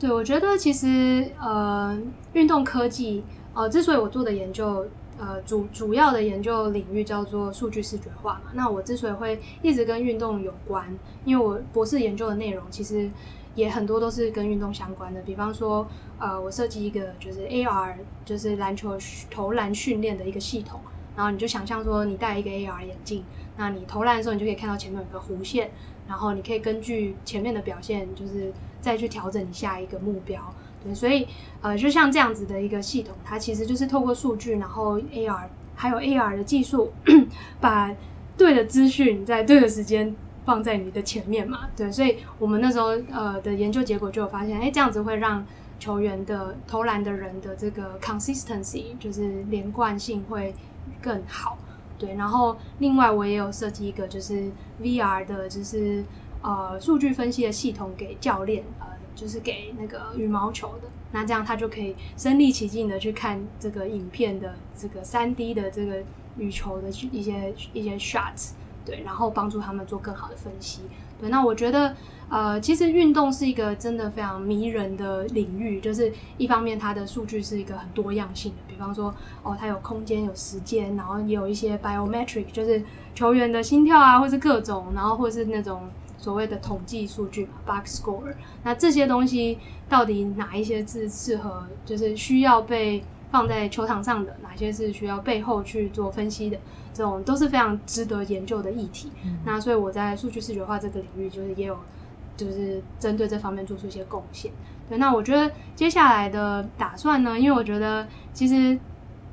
对，我觉得其实呃，运动科技呃，之所以我做的研究呃主主要的研究领域叫做数据视觉化嘛，那我之所以会一直跟运动有关，因为我博士研究的内容其实。也很多都是跟运动相关的，比方说，呃，我设计一个就是 AR，就是篮球投篮训练的一个系统，然后你就想象说，你戴一个 AR 眼镜，那你投篮的时候，你就可以看到前面有个弧线，然后你可以根据前面的表现，就是再去调整你下一个目标。对，所以，呃，就像这样子的一个系统，它其实就是透过数据，然后 AR 还有 AR 的技术，把对的资讯在对的时间。放在你的前面嘛，对，所以我们那时候呃的研究结果就有发现，哎，这样子会让球员的投篮的人的这个 consistency 就是连贯性会更好，对。然后另外我也有设计一个就是 VR 的，就是呃数据分析的系统给教练，呃，就是给那个羽毛球的，那这样他就可以身临其境的去看这个影片的这个三 D 的这个羽球的一些一些 shots。对，然后帮助他们做更好的分析。对，那我觉得，呃，其实运动是一个真的非常迷人的领域。就是一方面，它的数据是一个很多样性的，比方说，哦，它有空间、有时间，然后也有一些 biometric，就是球员的心跳啊，或是各种，然后或是那种所谓的统计数据，box score。那这些东西到底哪一些是适合，就是需要被放在球场上的，哪些是需要背后去做分析的？这种都是非常值得研究的议题。嗯、那所以我在数据视觉化这个领域，就是也有，就是针对这方面做出一些贡献。对，那我觉得接下来的打算呢，因为我觉得其实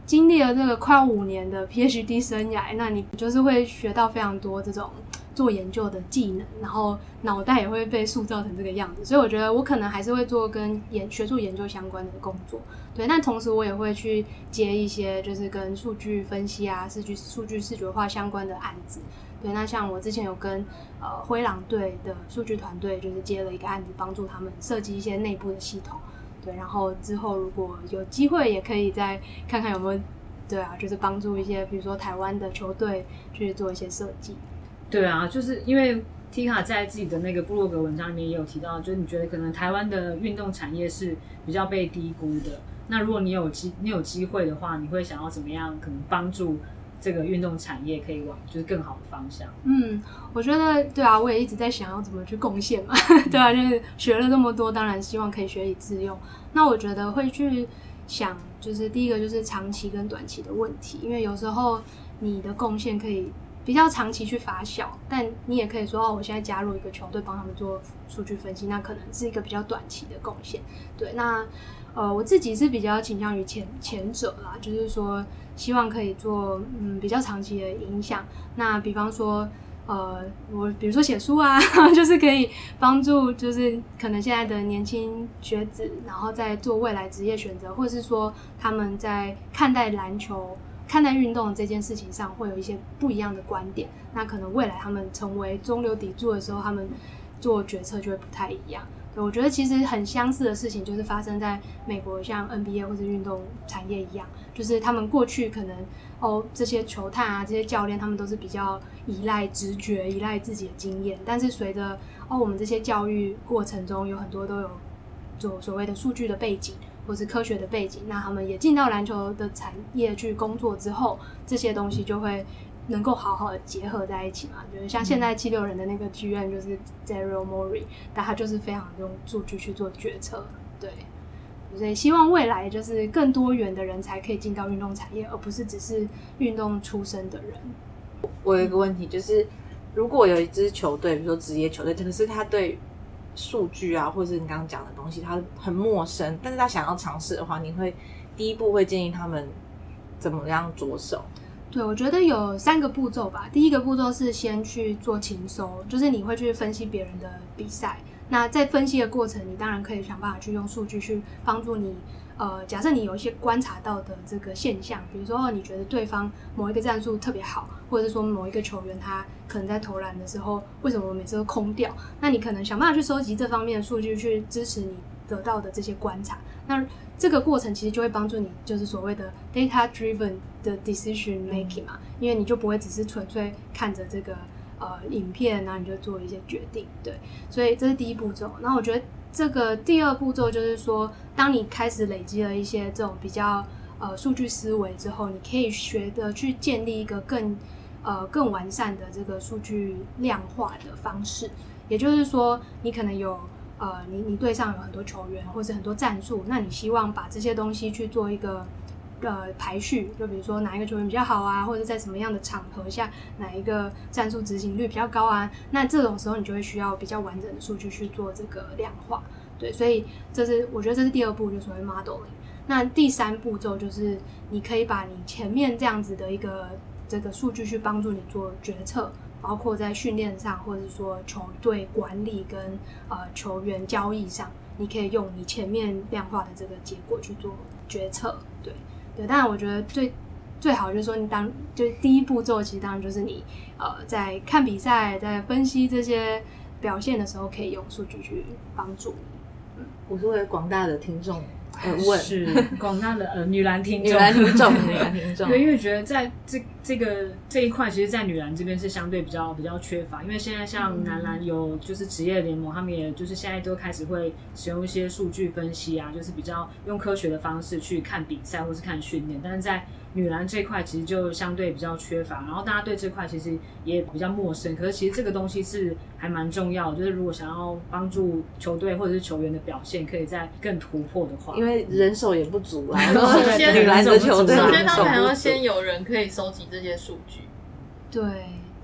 经历了这个快五年的 PhD 生涯，那你就是会学到非常多这种做研究的技能，然后脑袋也会被塑造成这个样子。所以我觉得我可能还是会做跟研学术研究相关的工作，对。但同时我也会去接一些就是跟数据分析啊、数据数据视觉化相关的案子。对，那像我之前有跟呃灰狼队的数据团队，就是接了一个案子，帮助他们设计一些内部的系统。对，然后之后如果有机会，也可以再看看有没有，对啊，就是帮助一些比如说台湾的球队去做一些设计。对啊，就是因为 Tika 在自己的那个部落格文章里面也有提到，就是你觉得可能台湾的运动产业是比较被低估的。那如果你有机你有机会的话，你会想要怎么样？可能帮助。这个运动产业可以往就是更好的方向。嗯，我觉得对啊，我也一直在想要怎么去贡献嘛。对啊，就是学了这么多，当然希望可以学以致用。那我觉得会去想，就是第一个就是长期跟短期的问题，因为有时候你的贡献可以比较长期去发酵，但你也可以说哦，我现在加入一个球队帮他们做数据分析，那可能是一个比较短期的贡献。对，那呃，我自己是比较倾向于前前者啦，就是说。希望可以做嗯比较长期的影响。那比方说，呃，我比如说写书啊，就是可以帮助，就是可能现在的年轻学子，然后在做未来职业选择，或者是说他们在看待篮球、看待运动这件事情上，会有一些不一样的观点。那可能未来他们成为中流砥柱的时候，他们做决策就会不太一样。我觉得其实很相似的事情，就是发生在美国，像 NBA 或者运动产业一样，就是他们过去可能哦这些球探啊，这些教练，他们都是比较依赖直觉、依赖自己的经验。但是随着哦我们这些教育过程中，有很多都有做所谓的数据的背景，或是科学的背景，那他们也进到篮球的产业去工作之后，这些东西就会。能够好好的结合在一起嘛？就是像现在七六人的那个剧院就是 Daryl Morey，但他就是非常用数据去做决策，对。所以希望未来就是更多元的人才可以进到运动产业，而不是只是运动出身的人。我有一个问题，就是如果有一支球队，比如说职业球队，可是他对数据啊，或者是你刚刚讲的东西，他很陌生，但是他想要尝试的话，你会第一步会建议他们怎么样着手？对，我觉得有三个步骤吧。第一个步骤是先去做情搜，就是你会去分析别人的比赛。那在分析的过程，你当然可以想办法去用数据去帮助你。呃，假设你有一些观察到的这个现象，比如说你觉得对方某一个战术特别好，或者是说某一个球员他可能在投篮的时候，为什么每次都空掉？那你可能想办法去收集这方面的数据，去支持你得到的这些观察。那这个过程其实就会帮助你，就是所谓的 data driven 的 decision making 嘛，因为你就不会只是纯粹看着这个呃影片，然后你就做一些决定，对，所以这是第一步骤。那我觉得这个第二步骤就是说，当你开始累积了一些这种比较呃数据思维之后，你可以学着去建立一个更呃更完善的这个数据量化的方式，也就是说，你可能有。呃，你你队上有很多球员，或者很多战术，那你希望把这些东西去做一个呃排序，就比如说哪一个球员比较好啊，或者在什么样的场合下，哪一个战术执行率比较高啊？那这种时候你就会需要比较完整的数据去做这个量化，对，所以这是我觉得这是第二步，就所谓 modeling。那第三步骤就是你可以把你前面这样子的一个这个数据去帮助你做决策。包括在训练上，或者是说球队管理跟呃球员交易上，你可以用你前面量化的这个结果去做决策。对对，当然我觉得最最好就是说，你当就是第一步骤，其实当然就是你呃在看比赛、在分析这些表现的时候，可以用数据去帮助。嗯，我是为广大的听众。问是广大的呃女篮听众，女篮听众，女篮听众。对，因为觉得在这这个这一块，其实，在女篮这边是相对比较比较缺乏。因为现在像男篮有就是职业联盟，他们也就是现在都开始会使用一些数据分析啊，就是比较用科学的方式去看比赛或是看训练。但是在女篮这一块其实就相对比较缺乏，然后大家对这块其实也比较陌生。可是其实这个东西是还蛮重要的，就是如果想要帮助球队或者是球员的表现，可以再更突破的话，因为人手也不足啊。然后先女篮的球队，首先他们还要先有人可以收集这些数据。对。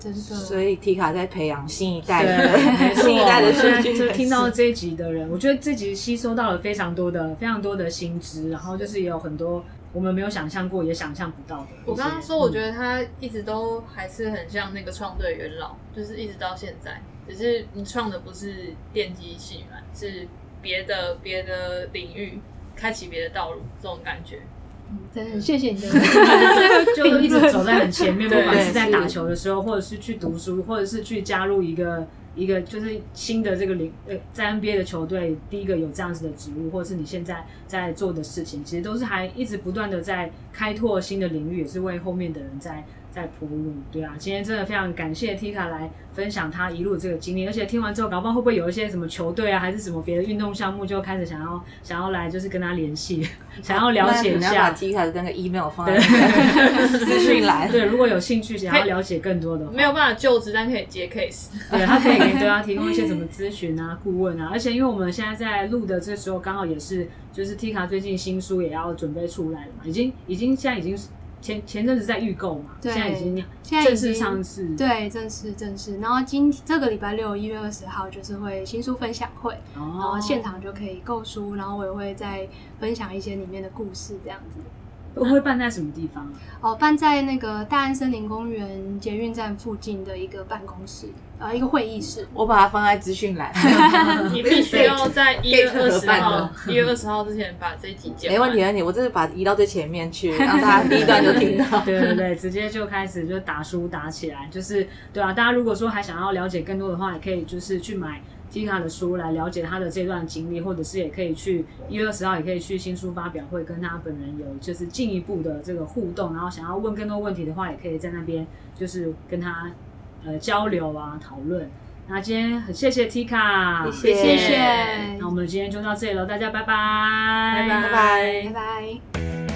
真的，所以 Tika 在培养新一代的 新一代的数据。就听到这一集的人，我觉得这集吸收到了非常多的、非常多的新知，然后就是也有很多我们没有想象过也想象不到的。我刚刚说，我觉得他一直都还是很像那个创队元老，就是一直到现在，只是你创的不是电机系嘛，是别的别的领域，开启别的道路，这种感觉。嗯，真的很谢谢你的，就一直走在很前面，不管是在打球的时候，或者是去读书，或者是去加入一个。一个就是新的这个领呃，在 NBA 的球队，第一个有这样子的职务，或者是你现在在做的事情，其实都是还一直不断的在开拓新的领域，也是为后面的人在在铺路。对啊，今天真的非常感谢 Tika 来分享他一路这个经历，而且听完之后，搞不好会不会有一些什么球队啊，还是什么别的运动项目，就开始想要想要来就是跟他联系，想要了解一下。把 Tika 的那个 email 放在资 讯栏。对，如果有兴趣想要了解更多的话，没有办法就职，但可以接 case。对，他可以给。对啊，提供一些什么咨询啊、顾问啊，而且因为我们现在在录的这时候，刚好也是就是 Tika 最近新书也要准备出来了嘛，已经已经现在已经前前阵子在预购嘛，对，现在已经现在正式上市，对，正式正式。然后今这个礼拜六一月二十号就是会新书分享会，哦、然后现场就可以购书，然后我也会再分享一些里面的故事这样子。会会办在什么地方？哦，办在那个大安森林公园捷运站附近的一个办公室，呃，一个会议室。我把它放在资讯栏。你必须要在一月二十号，一月二十号之前把这一集剪。没问题，问题。我这是把移到最前面去，让大家第一段就听到。对对对，直接就开始就打书打起来，就是对啊。大家如果说还想要了解更多的话，也可以就是去买。Tika 的书来了解他的这段经历，或者是也可以去一月二十号也可以去新书发表会跟他本人有就是进一步的这个互动，然后想要问更多问题的话，也可以在那边就是跟他呃交流啊讨论。那今天很谢谢 Tika，谢谢谢谢。那我们今天就到这里了，大家拜拜，拜拜拜拜。拜拜。